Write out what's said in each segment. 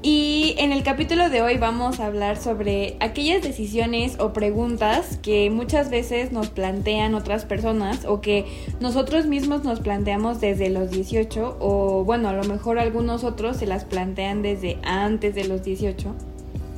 Y en el capítulo de hoy vamos a hablar sobre aquellas decisiones o preguntas que muchas veces nos plantean otras personas o que nosotros mismos nos planteamos desde los 18 o bueno, a lo mejor algunos otros se las plantean desde antes de los 18.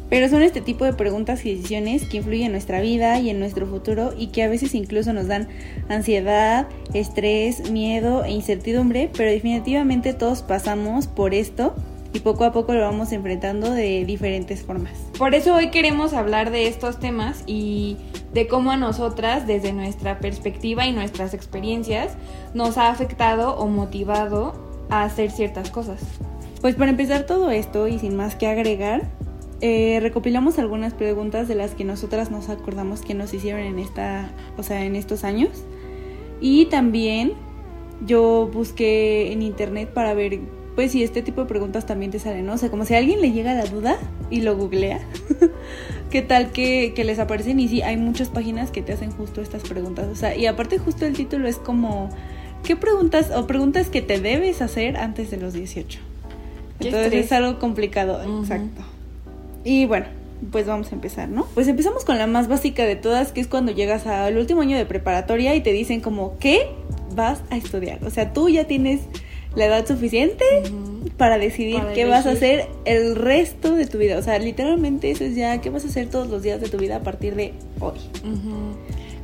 Pero son este tipo de preguntas y decisiones que influyen en nuestra vida y en nuestro futuro y que a veces incluso nos dan ansiedad, estrés, miedo e incertidumbre, pero definitivamente todos pasamos por esto y poco a poco lo vamos enfrentando de diferentes formas. Por eso hoy queremos hablar de estos temas y de cómo a nosotras, desde nuestra perspectiva y nuestras experiencias, nos ha afectado o motivado a hacer ciertas cosas. Pues para empezar todo esto y sin más que agregar, eh, recopilamos algunas preguntas de las que nosotras nos acordamos que nos hicieron en esta, o sea, en estos años. Y también yo busqué en internet para ver pues si este tipo de preguntas también te salen, ¿no? O sea, como si a alguien le llega la duda y lo googlea, ¿qué tal que, les aparecen? Y sí, hay muchas páginas que te hacen justo estas preguntas, o sea, y aparte justo el título es como, ¿qué preguntas o preguntas que te debes hacer antes de los 18? Entonces es algo complicado, exacto. Y bueno, pues vamos a empezar, ¿no? Pues empezamos con la más básica de todas, que es cuando llegas al último año de preparatoria y te dicen como, ¿qué vas a estudiar? O sea, tú ya tienes la edad suficiente para decidir qué vas a hacer el resto de tu vida. O sea, literalmente eso es ya qué vas a hacer todos los días de tu vida a partir de hoy.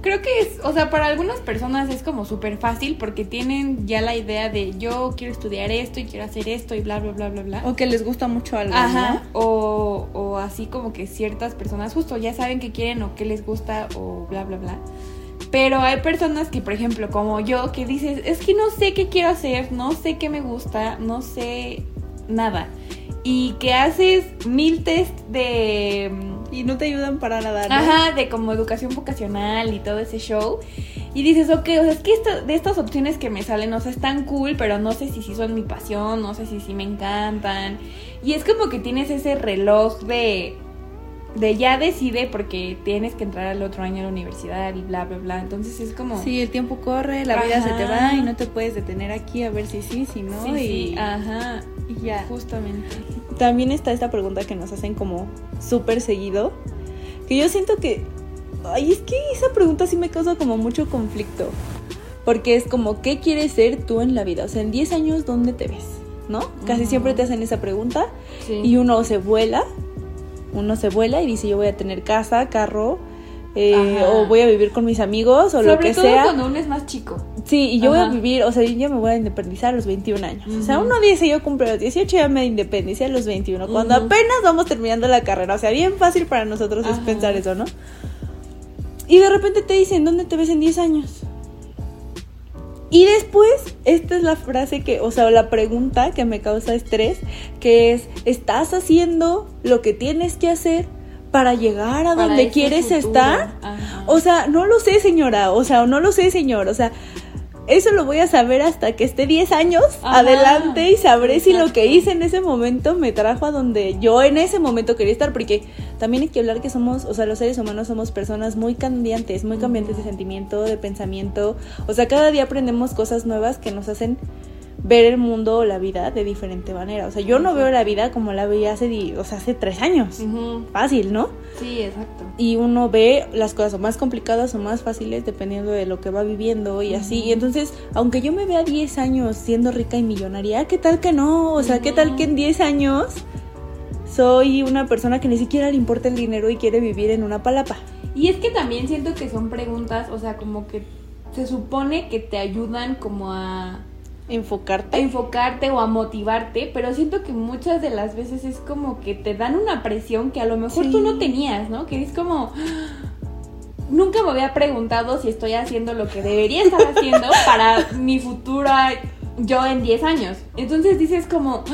Creo que es, o sea, para algunas personas es como súper fácil porque tienen ya la idea de yo quiero estudiar esto y quiero hacer esto y bla, bla, bla, bla, bla. O que les gusta mucho algo. Ajá. O, o así como que ciertas personas justo ya saben qué quieren o qué les gusta o bla, bla, bla. Pero hay personas que, por ejemplo, como yo, que dices, es que no sé qué quiero hacer, no sé qué me gusta, no sé nada. Y que haces mil test de... Y no te ayudan para nada. ¿no? Ajá, de como educación vocacional y todo ese show. Y dices, ok, o sea, es que de estas opciones que me salen, o sea, están cool, pero no sé si sí son mi pasión, no sé si sí me encantan. Y es como que tienes ese reloj de de ya decide porque tienes que entrar al otro año a la universidad y bla, bla, bla. Entonces es como... Sí, el tiempo corre, la vida se te va y no te puedes detener aquí a ver si sí, si no. Sí, y... sí, ajá. Y ya. Justamente. También está esta pregunta que nos hacen como súper seguido, que yo siento que... Ay, es que esa pregunta sí me causa como mucho conflicto. Porque es como, ¿qué quieres ser tú en la vida? O sea, en 10 años, ¿dónde te ves? ¿No? Casi siempre te hacen esa pregunta y uno se vuela uno se vuela y dice yo voy a tener casa, carro, eh, o voy a vivir con mis amigos o lo que todo sea. cuando uno es más chico. Sí, y yo voy a vivir, o sea, yo me voy a independizar a los 21 años. O sea, uno dice yo cumplo los 18 ya me independicé a los 21, cuando apenas vamos terminando la carrera. O sea, bien fácil para nosotros es pensar eso, ¿no? Y de repente te dicen, ¿dónde te ves en 10 años? Y después, esta es la frase que, o sea, la pregunta que me causa estrés, que es, ¿estás haciendo lo que tienes que hacer para llegar a donde quieres estar? O sea, no lo sé, señora, o sea, no lo sé, señor, o sea, eso lo voy a saber hasta que esté 10 años adelante y sabré si lo que hice en ese momento me trajo a donde yo en ese momento quería estar, porque también hay que hablar que somos, o sea, los seres humanos somos personas muy cambiantes, muy cambiantes de sentimiento, de pensamiento, o sea, cada día aprendemos cosas nuevas que nos hacen ver el mundo o la vida de diferente manera. O sea, yo no veo la vida como la veía hace, o sea, hace tres años. Fácil, ¿no? Sí, exacto. Y uno ve las cosas o más complicadas o más fáciles dependiendo de lo que va viviendo y así. Y entonces, aunque yo me vea 10 años siendo rica y millonaria, ¿qué tal que no? O sea, ¿qué tal que en 10 años soy una persona que ni siquiera le importa el dinero y quiere vivir en una palapa? Y es que también siento que son preguntas, o sea, como que se supone que te ayudan como a enfocarte. A enfocarte o a motivarte, pero siento que muchas de las veces es como que te dan una presión que a lo mejor tú no tenías, ¿no? Que es como nunca me había preguntado si estoy haciendo lo que debería estar haciendo para mi futura yo en 10 años. Entonces dices como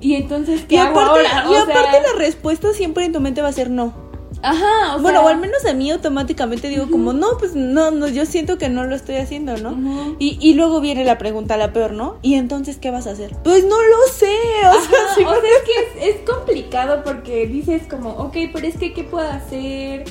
y entonces qué hago ahora? y aparte la respuesta siempre en tu mente va a ser no. Ajá, o bueno, o al menos a mí automáticamente digo como, no, pues no, no, yo siento que no lo estoy haciendo, ¿no? y, y, luego viene la pregunta, la peor, ¿no? ¿Y entonces qué vas a hacer? Pues no lo sé, o sea, o sea es que es, es, complicado porque dices como, ok, pero es que, ¿qué puedo hacer?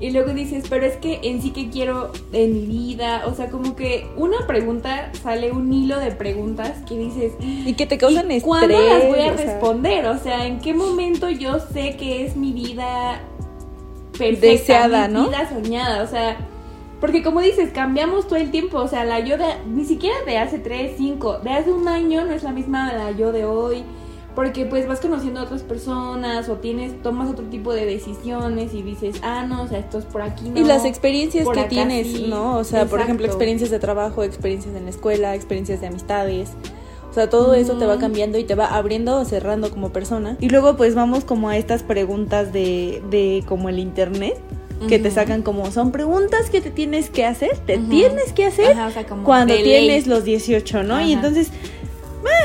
Y luego dices, pero es que en sí que quiero en mi vida, o sea, como que una pregunta sale un hilo de preguntas que dices y que te causan ¿y estrés. ¿Cuándo las voy a responder? O sea, ¿en qué momento yo sé que es mi vida perfecta, deseada, mi vida soñada? O sea, porque como dices, cambiamos todo el tiempo, o sea, la yo de ni siquiera de hace 3, 5, de hace un año no es la misma la yo de hoy porque pues vas conociendo a otras personas o tienes tomas otro tipo de decisiones y dices ah no o sea esto es por aquí no y las experiencias que tienes no o sea por ejemplo experiencias de trabajo experiencias en la escuela experiencias de amistades o sea, todo eso te va cambiando y te va abriendo o cerrando como persona. Y luego pues vamos como a estas preguntas de, de como el internet que te sacan como son preguntas que te tienes que hacer, te tienes que hacer cuando tienes los 18, ¿no? Y entonces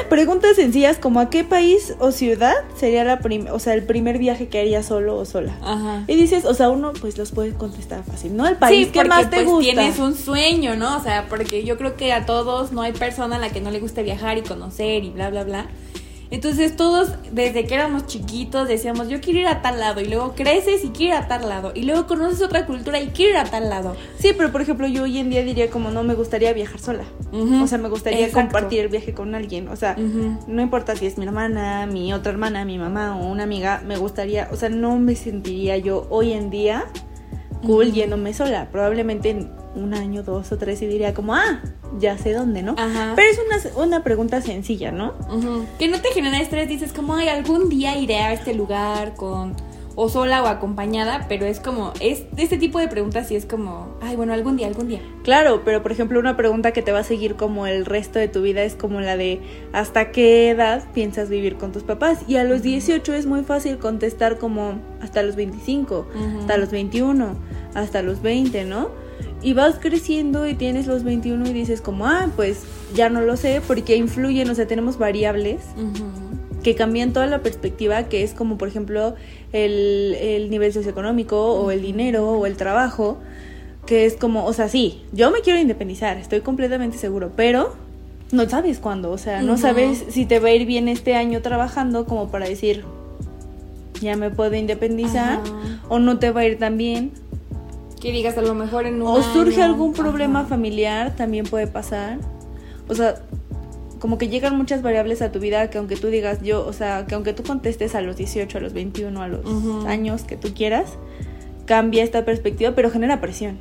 preguntas sencillas como a qué país o ciudad sería la o sea, el primer viaje que haría solo o sola. Ajá. Y dices, o sea, uno pues los puede contestar fácil, ¿no? El país que más te pues, gusta. tienes un sueño, ¿no? O sea, porque yo creo que a todos no hay persona a la que no le guste viajar y conocer y bla bla bla. Entonces todos, desde que éramos chiquitos, decíamos, yo quiero ir a tal lado. Y luego creces y quiero ir a tal lado. Y luego conoces otra cultura y quiero ir a tal lado. Sí, pero por ejemplo, yo hoy en día diría como no me gustaría viajar sola. O sea, me gustaría compartir el viaje con alguien. O sea, no importa si es mi hermana, mi otra hermana, mi mamá o una amiga, me gustaría, o sea, no me sentiría yo hoy en día cool yéndome sola. Probablemente en un año, dos o tres y diría como, ah, ya sé dónde, ¿no? Ajá. Pero es una, una pregunta sencilla, ¿no? Que no te genera estrés, dices como, ay, algún día iré a este lugar con o sola o acompañada, pero es como, es este tipo de preguntas sí es como, ay, bueno, algún día, algún día. Claro, pero por ejemplo, una pregunta que te va a seguir como el resto de tu vida es como la de, ¿hasta qué edad piensas vivir con tus papás? Y a los 18 es muy fácil contestar como hasta los 25, hasta los 21, hasta los 20, ¿no? y vas creciendo y tienes los 21 y dices como, ah, pues ya no lo sé porque influyen, o sea, tenemos variables que cambian toda la perspectiva, que es como, por ejemplo, el, el nivel socioeconómico o el dinero o el trabajo, que es como, o sea, sí, yo me quiero independizar, estoy completamente seguro, pero no sabes cuándo, o sea, no sabes si te va a ir bien este año trabajando como para decir, ya me puedo independizar, o no te va a ir tan bien que digas a lo mejor en un O surge algún problema familiar, también puede pasar. O sea, como que llegan muchas variables a tu vida que aunque tú digas yo, o sea, que aunque tú contestes a los 18, a los 21, a los años que tú quieras, cambia esta perspectiva, pero genera presión.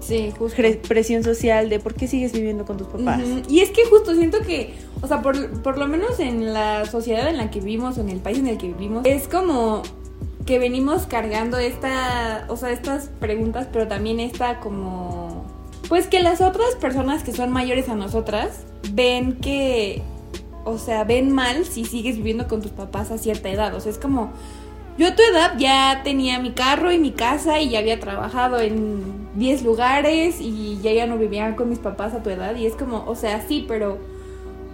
Sí, justo. Presión social de por qué sigues viviendo con tus papás. Y es que justo siento que, o sea, por, por lo menos en la sociedad en la que vivimos, o en el país en el que vivimos, es como que venimos cargando esta, o sea, estas preguntas, pero también esta como, pues que las otras personas que son mayores a nosotras ven que, o sea, ven mal si sigues viviendo con tus papás a cierta edad, o sea, es como, yo a tu edad ya tenía mi carro y mi casa y ya había trabajado en 10 lugares y ya ya no vivía con mis papás a tu edad y es como, o sea, sí, pero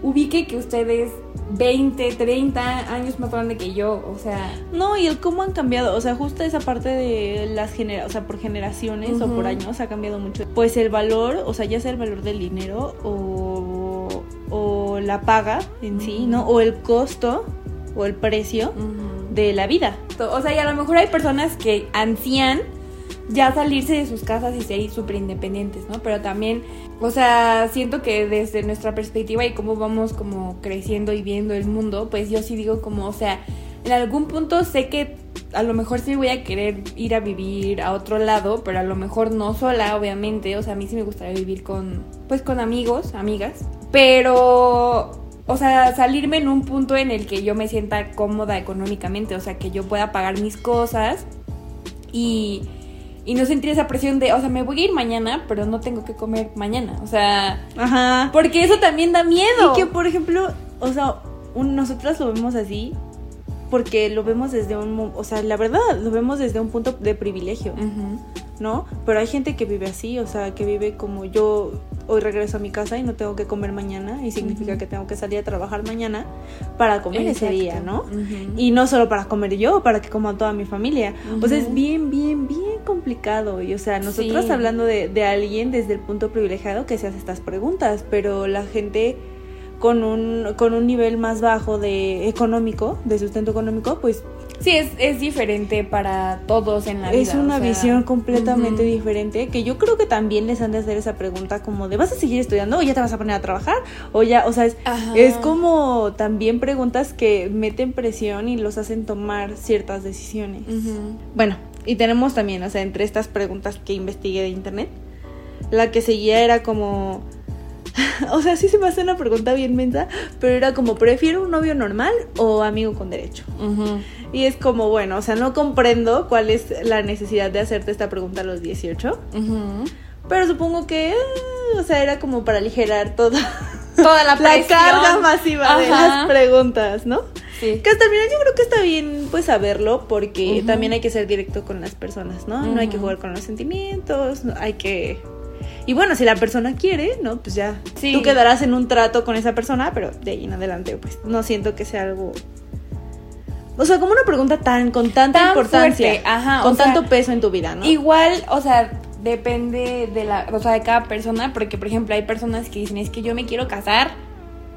ubique que ustedes 20, 30 años más grande que yo, o sea... No, y el cómo han cambiado, o sea, justo esa parte de las generaciones, o sea, por generaciones o por años ha cambiado mucho. Pues el valor, o sea, ya sea el valor del dinero o, o la paga en sí, ¿no? O el costo o el precio de la vida. O sea, y a lo mejor hay personas que ansían ya salirse de sus casas y ser súper independientes, ¿no? Pero también o sea, siento que desde nuestra perspectiva y cómo vamos como creciendo y viendo el mundo, pues yo sí digo como, o sea, en algún punto sé que a lo mejor sí voy a querer ir a vivir a otro lado, pero a lo mejor no sola, obviamente. O sea, a mí sí me gustaría vivir con, pues con amigos, amigas. Pero, o sea, salirme en un punto en el que yo me sienta cómoda económicamente, o sea, que yo pueda pagar mis cosas y y no sentir esa presión de, o sea, me voy a ir mañana, pero no tengo que comer mañana. O sea, Ajá. porque eso también da miedo. Y que, por ejemplo, o sea, un- nosotras lo vemos así porque lo vemos desde un, o sea, la verdad, lo vemos desde un punto de privilegio, Ujú. ¿no? Pero hay gente que vive así, o sea, que vive como yo hoy regreso a mi casa y no tengo que comer mañana y significa que tengo que salir a trabajar mañana para comer ese día, ¿no? Y no solo para comer yo, para que coma toda mi familia. O sea, es bien, bien, bien complicado. Y o sea, nosotros Sí. hablando de, de alguien desde el punto privilegiado que se hace estas preguntas, pero la gente con un, con un nivel más bajo de económico, de sustento económico, pues Sí, es, es diferente para todos en la vida. es una o sea, visión completamente diferente que yo creo que también les han de hacer esa pregunta como de ¿vas a seguir estudiando o ya te vas a poner a trabajar? O ya, o sea, es, es como también preguntas que meten presión y los hacen tomar ciertas decisiones. Bueno, y tenemos también, o sea, entre estas preguntas que investigué de internet, la que seguía era como, o sea, sí se me hace una pregunta bien mensa, pero era como, ¿prefiero un novio normal o amigo con derecho? Y es como, bueno, o sea, no comprendo cuál es la necesidad de hacerte esta pregunta a los 18, Ujú. pero supongo que, eh, o sea, era como para aligerar toda Toda la carga masiva de las preguntas, ¿no? Sí. Que hasta el final yo creo que está bien pues saberlo porque también hay que ser directo con las personas, ¿no? No hay que jugar con los sentimientos, hay que... Y bueno, si la persona quiere, ¿no? Pues ya Sí. tú quedarás en un trato con esa persona, pero de ahí en adelante pues no siento que sea algo... O sea, como una pregunta tan con tanta Tan importancia, fuerte, ajá, con sea, tanto peso en tu vida, ¿no? Igual, o sea, depende de la, o sea, de cada persona, porque por ejemplo hay personas que dicen, es que yo me quiero casar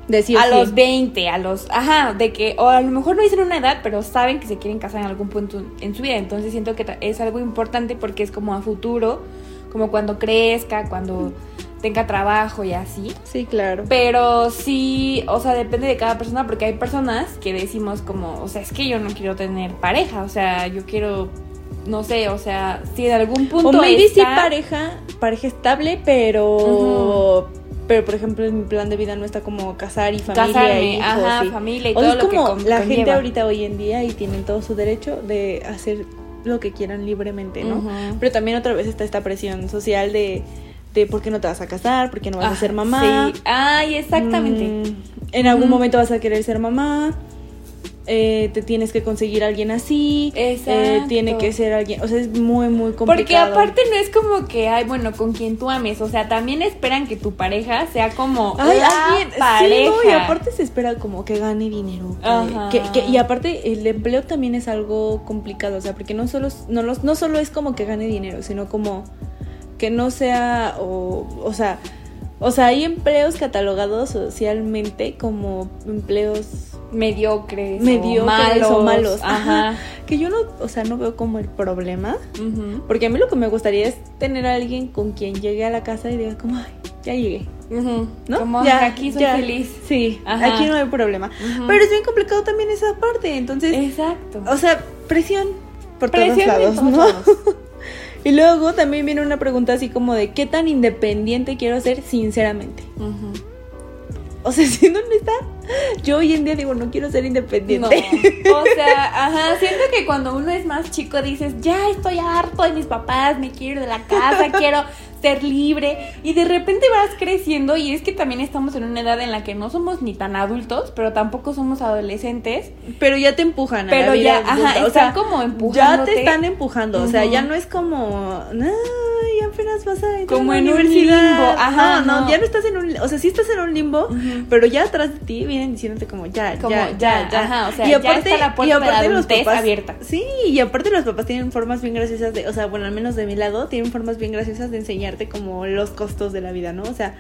Decir a sí. los 20, a los, ajá, de que, o a lo mejor no dicen una edad, pero saben que se quieren casar en algún punto en su vida, entonces siento que es algo importante porque es como a futuro, como cuando crezca, cuando tenga trabajo y así. Sí, claro. Pero sí, o sea, depende de cada persona, porque hay personas que decimos como, o sea, es que yo no quiero tener pareja, o sea, yo quiero, no sé, o sea, si en algún punto O maybe sí está- pareja, pareja estable, pero... Pero, por ejemplo, en mi plan de vida no está como casar y familia Casarme, e hijos, ajá, sí. familia y O todo es lo como la gente ahorita hoy en día y tienen todo su derecho de hacer lo que quieran libremente, ¿no? Pero también otra vez está esta presión social de, de por qué no te vas a casar, por qué no vas a Ah, ser mamá. Sí, ay, exactamente. Mm, en algún momento vas a querer ser mamá. Eh, te tienes que conseguir a alguien así. eh, tiene que ser alguien. O sea, es muy, muy complicado. Porque aparte no es como que, ay, bueno, con quien tú ames, o sea, también esperan que tu pareja sea como Ay, la alguien, pareja. sí, no, y aparte se espera como que gane dinero. que- Ajá. Que, que- y aparte el empleo también es algo complicado, o sea, porque no solo, no, los- no solo es como que gane dinero, sino como que no sea, o, o sea, o sea, hay empleos catalogados socialmente como empleos mediocres, mediocres o malos, o malos. Ajá. Ajá. Que yo no, o sea, no veo como el problema. Porque a mí lo que me gustaría es tener a alguien con quien llegue a la casa y diga como, ay, ya llegué. ¿no? Como Ya, aquí soy ya. feliz. Sí, Ajá. aquí no hay problema. Pero es bien complicado también esa parte, entonces, Exacto. o sea, presión por Presión todos lados, todos ¿no? lados. y luego también viene una pregunta así como de qué tan independiente quiero ser sinceramente. Ujú. O sea, siendo honesta, yo hoy en día digo, no quiero ser No, independiente. o sea, ajá, siento que cuando uno es más chico dices, ya estoy harto de mis papás, me quiero ir de la casa, quiero ser libre y de repente vas creciendo y es que también estamos en una edad en la que no somos ni tan adultos, pero tampoco somos adolescentes, Pero ya te empujan a Pero la vida ya, adulta, ajá, o están sea, como Ya empujándote. te están empujando, o sea, ya no es como, ay, apenas vas a entrar Como a la en un universidad. limbo, ajá, no, no, no. ya no estás en un, o sea, sí estás en un limbo, pero ya atrás de ti vienen diciéndote como ya, Como ya, ya, ya, ajá, o sea, ya está la puerta de la adultez abierta. Sí, y aparte los papás tienen formas bien graciosas de, o sea, bueno, al menos de mi lado, tienen formas bien graciosas de enseñarte como los costos de la vida, ¿no? O sea,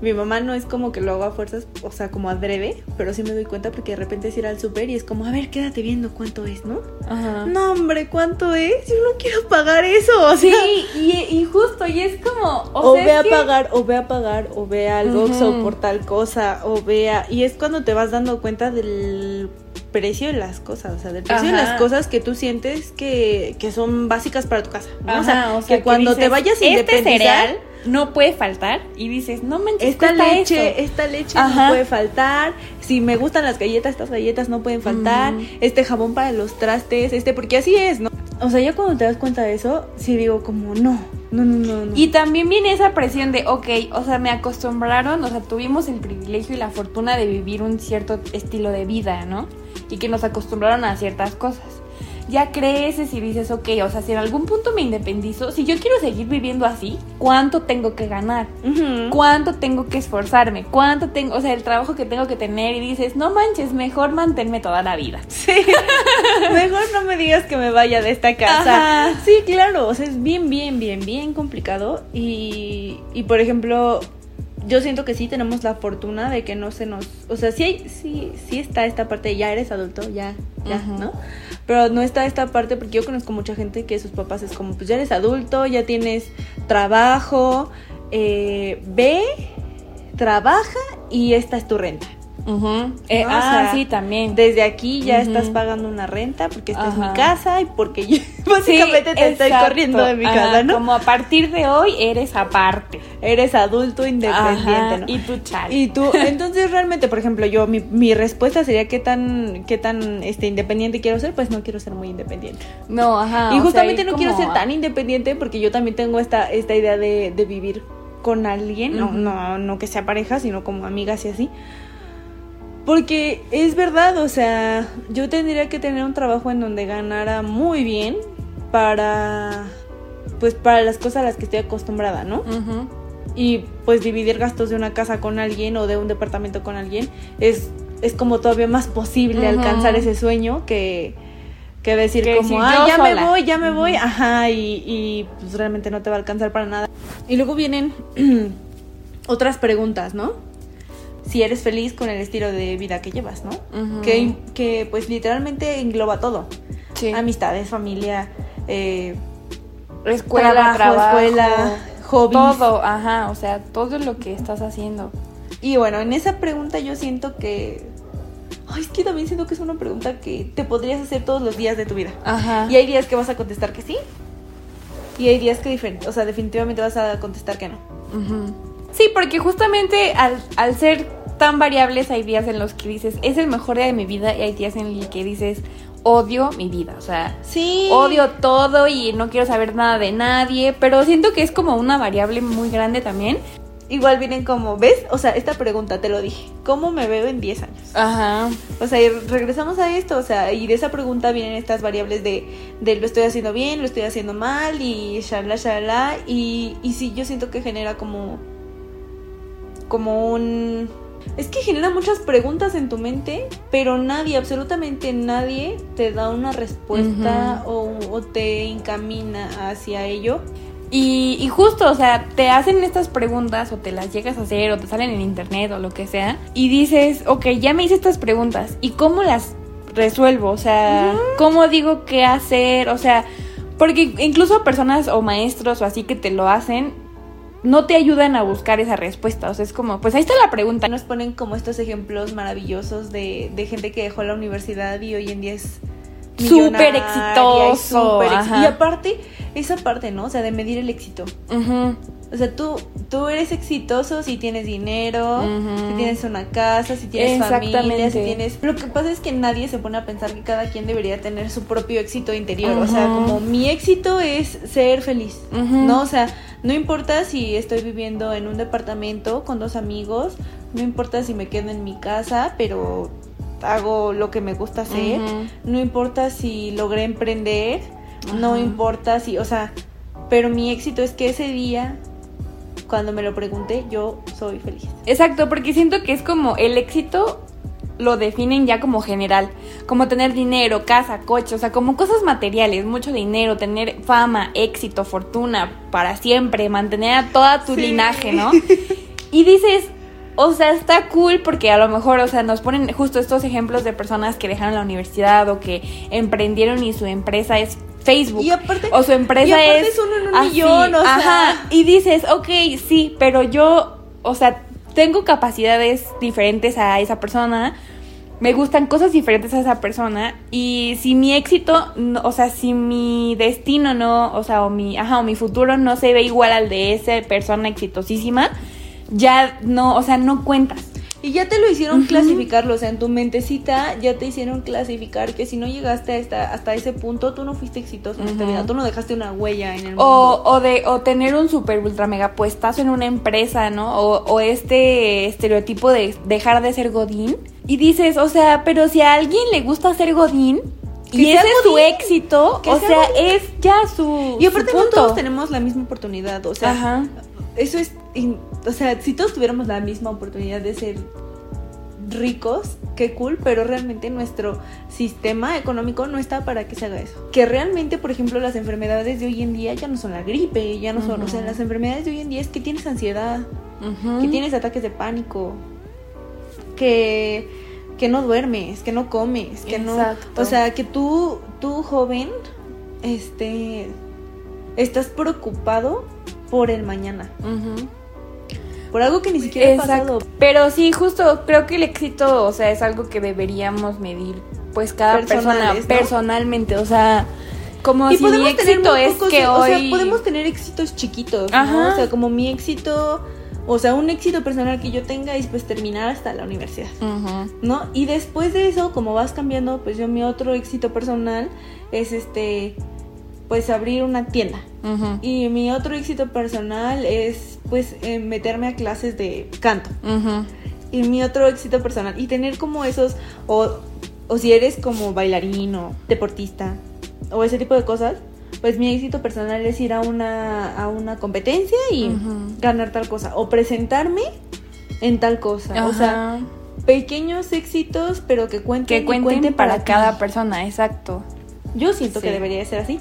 mi mamá no es como que lo haga a fuerzas, o sea, como adrede, pero sí me doy cuenta porque de repente es ir al súper y es como, a ver, quédate viendo cuánto es, ¿no? Ajá. No, hombre, ¿cuánto es? Yo no quiero pagar eso. O Sí, sea, y, y justo, y es como, o, o, sea, ve a que- pagar, o ve a pagar, o ve al. Oxxo por tal cosa, o vea. Y es cuando te vas dando cuenta del precio de las cosas, o sea, del precio de las cosas que tú sientes que, que son básicas para tu casa. ¿no? Ajá, o sea, que, cuando te vayas a este independizar, cereal no puede faltar y dices, no manches, esta leche, esta leche Ajá. no puede faltar. Si me gustan las galletas, estas galletas no pueden faltar. Mm. Este jabón para los trastes, este, porque así es, ¿no? o sea, ya cuando te das cuenta de eso, sí digo como, no, no, no, no. no. Y también viene esa presión de, ok, o sea, me acostumbraron, o sea, tuvimos el privilegio y la fortuna de vivir un cierto estilo de vida, ¿no? Y que nos acostumbraron a ciertas cosas. Ya creces y dices, ok, o sea, si en algún punto me independizo, si yo quiero seguir viviendo así, ¿cuánto tengo que ganar? ¿Cuánto tengo que esforzarme? ¿Cuánto tengo, o sea, el trabajo que tengo que tener? Y dices, no manches, mejor manténme toda la vida. Sí. Mejor no me digas que me vaya de esta casa. Ajá. Sí, claro. O sea, es bien, bien, bien, bien complicado. Y, y por ejemplo, yo siento que sí tenemos la fortuna de que no se nos. O sea, sí, hay, sí, sí está esta parte de ya eres adulto, ya, ya. ¿no? Pero no está esta parte porque yo conozco mucha gente que sus papás es como, pues ya eres adulto, ya tienes trabajo, eh, ve, trabaja y esta es tu renta. Eh, ¿no? O ah, sea, sí, también. Desde aquí ya estás pagando una renta porque esta es mi casa y porque yo básicamente Sí, te estoy exacto. corriendo de mi Ajá, casa, ¿no? Como a partir de hoy eres aparte. Eres adulto independiente, Ajá, ¿no? Y tú, chale. Y tú, entonces realmente, por ejemplo, yo, mi, mi respuesta sería qué tan, qué tan este, independiente quiero ser, pues no quiero ser muy independiente. No, ajá. y o sea, justamente no quiero ser tan independiente porque yo también tengo esta, esta idea de, de vivir con alguien, no, no, no que sea pareja, sino como amigas y así. Porque es verdad, o sea, yo tendría que tener un trabajo en donde ganara muy bien para, pues, para las cosas a las que estoy acostumbrada, ¿no? Ujú. y pues dividir gastos de una casa con alguien o de un departamento con alguien es, es como todavía más posible alcanzar ese sueño que, que decir Que como, decir, ah, ya sola". me voy, ya me voy, ajá, y, y pues realmente no te va a alcanzar para nada. Y luego vienen otras preguntas, ¿no? Si eres feliz con el estilo de vida que llevas, ¿no? Que, que pues literalmente engloba todo. Sí. Amistades, familia, eh, escuela, trabajo, trabajo, escuela, hobbies. Todo, ajá, o sea, todo lo que estás haciendo. Y bueno, en esa pregunta yo siento que. Ay, es que también siento que es una pregunta que te podrías hacer todos los días de tu vida. Ajá. Y hay días que vas a contestar que sí. Y hay días que diferente, o sea, definitivamente vas a contestar que no. Ujú. Sí, porque justamente al, al ser tan variables hay días en los que dices, es el mejor día de mi vida y hay días en los que dices, odio mi vida, o sea, Sí. odio todo y no quiero saber nada de nadie, pero siento que es como una variable muy grande también. Igual vienen como, ¿ves? O sea, esta pregunta te lo dije. ¿Cómo me veo en 10 años? Ajá. O sea, y regresamos a esto, o sea, y de esa pregunta vienen estas variables de, de lo estoy haciendo bien, lo estoy haciendo mal, y shalala, shalala, y, y sí, yo siento que genera como, como un... Es que genera muchas preguntas en tu mente, pero nadie, absolutamente nadie, te da una respuesta o, o te encamina hacia ello. Y, y justo, o sea, te hacen estas preguntas o te las llegas a hacer o te salen en internet o lo que sea y dices, ok, ya me hice estas preguntas y cómo las resuelvo, o sea, cómo digo qué hacer, o sea, porque incluso personas o maestros o así que te lo hacen no te ayudan a buscar esa respuesta, o sea, es como, pues ahí está la pregunta. Nos ponen como estos ejemplos maravillosos de, de gente que dejó la universidad y hoy en día es Súper y exitoso, ex- ajá. Y aparte, esa parte, ¿no? O sea, de medir el éxito. O sea, tú, tú eres exitoso si tienes dinero, si tienes una casa, si tienes familia, si tienes... Lo que pasa es que nadie se pone a pensar que cada quien debería tener su propio éxito interior. O sea, como mi éxito es ser feliz. ¿no? O sea, no importa si estoy viviendo en un departamento con dos amigos, no importa si me quedo en mi casa, pero hago lo que me gusta hacer, no importa si logré emprender, no importa si, o sea, pero mi éxito es que ese día, cuando me lo pregunté, yo soy feliz. Exacto, porque siento que es como el éxito lo definen ya como general, como tener dinero, casa, coche, o sea, como cosas materiales, mucho dinero, tener fama, éxito, fortuna para siempre, mantener a toda tu Sí. linaje, ¿no? Y dices, o sea, está cool porque a lo mejor, o sea, nos ponen justo estos ejemplos de personas que dejaron la universidad o que emprendieron y su empresa es Facebook. Y aparte- o su empresa y aparte es es uno en un así, millón, o sea. ajá, y dices, ok, sí, pero yo, o sea, tengo capacidades diferentes a esa persona, me gustan cosas diferentes a esa persona, y si mi éxito, o sea, si mi destino no, o sea, o mi, ajá, o mi futuro no se ve igual al de esa persona exitosísima, ya no, o sea, no cuentas. Y ya te lo hicieron clasificarlo, o sea, en tu mentecita ya te hicieron clasificar que si no llegaste a esta, hasta ese punto, tú no fuiste exitoso en esta vida, tú no dejaste una huella en el mundo. O, o de o tener un super ultra mega puestazo en una empresa, ¿no? O, o este estereotipo de dejar de ser godín. Y dices, o sea, pero si a alguien le gusta ser godín Que y ese es su éxito, o sea godín. es ya su Y aparte su no todos tenemos la misma oportunidad, o sea, Ajá. eso es, in- o sea, si todos tuviéramos la misma oportunidad de ser ricos, qué cool, pero realmente nuestro sistema económico no está para que se haga eso. Que realmente, por ejemplo, las enfermedades de hoy en día ya no son la gripe, ya no son, o sea, las enfermedades de hoy en día es que tienes ansiedad, que tienes ataques de pánico, que, que no duermes, que no comes, que Exacto. no... O sea, que tú, tú joven, este, estás preocupado por el mañana, Ujú. Por algo que ni siquiera ha Exacto. pasado. Pero sí, justo creo que el éxito, o sea, es algo que deberíamos medir, pues cada persona personalmente, o sea, como Y si mi éxito es pocos- que o hoy sea, podemos tener éxitos chiquitos, ¿no? Ajá. O sea, como mi éxito, o sea, un éxito personal que yo tenga es pues terminar hasta la universidad. Ujú. ¿no? Y después de eso, como vas cambiando, pues yo mi otro éxito personal es este, pues abrir una tienda. Ujú. Y mi otro éxito personal es pues eh, meterme a clases de canto. Y mi otro éxito personal, y tener como esos, o, o si eres como bailarín o deportista, o ese tipo de cosas, pues mi éxito personal es ir a una, a una competencia y ganar tal cosa, o presentarme en tal cosa. O sea, pequeños éxitos, pero que cuenten, que cuenten, para, cada persona, exacto. Yo siento que debería ser así,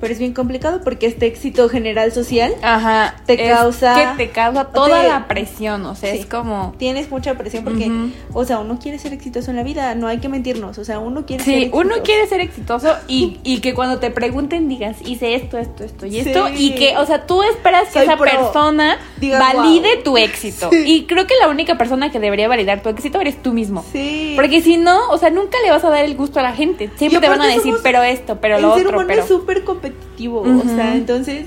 pero es bien complicado porque este éxito general social Ajá. Te causa- que te causa toda te- la presión, o sea, Sí. es como tienes mucha presión porque, o sea, uno quiere ser exitoso en la vida, no hay que mentirnos, o sea, uno quiere ser Sí, exitoso. uno quiere ser exitoso y, y que cuando te pregunten digas, hice esto, esto, esto y esto. Y que, o sea, tú esperas que Soy esa pro. persona Diga, valide "Wow". tu éxito. Sí. Y creo que la única persona que debería validar tu éxito eres tú mismo. Sí. Porque si no, o sea, nunca le vas a dar el gusto a la gente. Siempre te van a decir, pero esto, pero lo ser otro, pero. es súper competitivo, o sea, entonces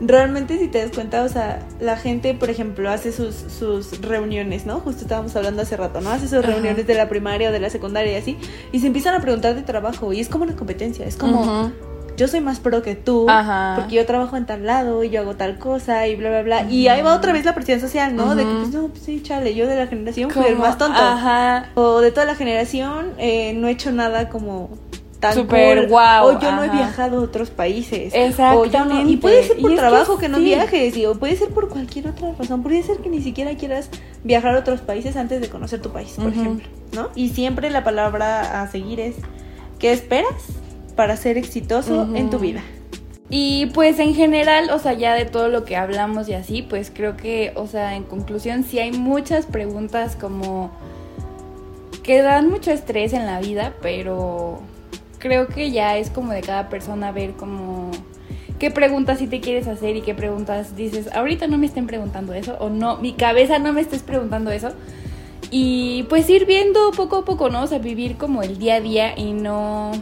realmente si te das cuenta, o sea, la gente, por ejemplo, hace sus, sus reuniones, ¿no? Justo estábamos hablando hace rato, ¿no? Hace sus Ajá. reuniones de la primaria o de la secundaria y así, y se empiezan a preguntar de trabajo, y es como una competencia, es como, yo soy más pro que tú, Ajá. porque yo trabajo en tal lado y yo hago tal cosa y bla, bla, bla. Y ahí va otra vez la presión social, ¿no? De que, pues, no, pues sí, chale, yo de la generación fui el más tonto. Ajá. O de toda la generación eh, no he hecho nada como tan Súper cool. guau, O yo no he viajado a otros países. Exactamente. O yo no- y puede ser por que trabajo que, no sí. viajes. Y, o puede ser por cualquier otra razón. Puede ser que ni siquiera quieras viajar a otros países antes de conocer tu país, por ejemplo. ¿No? Y siempre la palabra a seguir es ¿qué esperas para ser exitoso en tu vida? Y pues en general, o sea, ya de todo lo que hablamos y así, pues creo que, o sea, en conclusión, sí hay muchas preguntas como que dan mucho estrés en la vida, pero creo que ya es como de cada persona ver como qué preguntas sí te quieres hacer y qué preguntas dices, ahorita no me estén preguntando eso, o no, mi cabeza no me estés preguntando eso. Y pues ir viendo poco a poco, ¿no? O sea, vivir como el día a día y no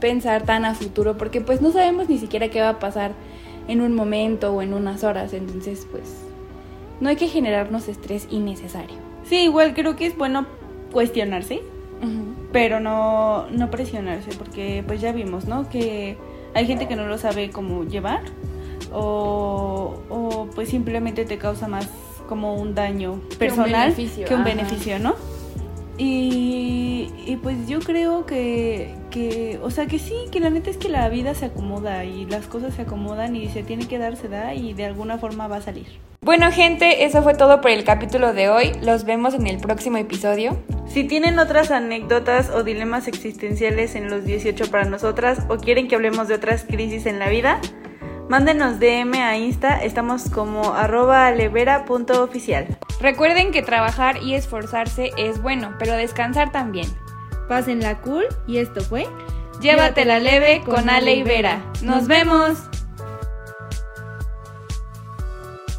pensar tan a futuro, porque pues no sabemos ni siquiera qué va a pasar en un momento o en unas horas, entonces pues no hay que generarnos estrés innecesario. Sí, igual creo que es bueno cuestionarse, pero no, no presionarse, porque pues ya vimos, ¿no? Que hay gente que no lo sabe cómo llevar o, o pues simplemente te causa más como un daño personal beneficio, que un beneficio, ¿no? Y, y pues yo creo que, que, o sea, que sí, que la neta es que la vida se acomoda y las cosas se acomodan y se tiene que dar, se da y de alguna forma va a salir. Bueno gente, eso fue todo por el capítulo de hoy, los vemos en el próximo episodio. Si tienen otras anécdotas o dilemas existenciales en los 18 para nosotras o quieren que hablemos de otras crisis en la vida, mándenos DM a Insta, estamos como arroba alevera.oficial. Recuerden que trabajar y esforzarse es bueno, pero descansar también. Pásenla cool y esto fue Llévatela leve con Ale y Vera. ¡Nos vemos!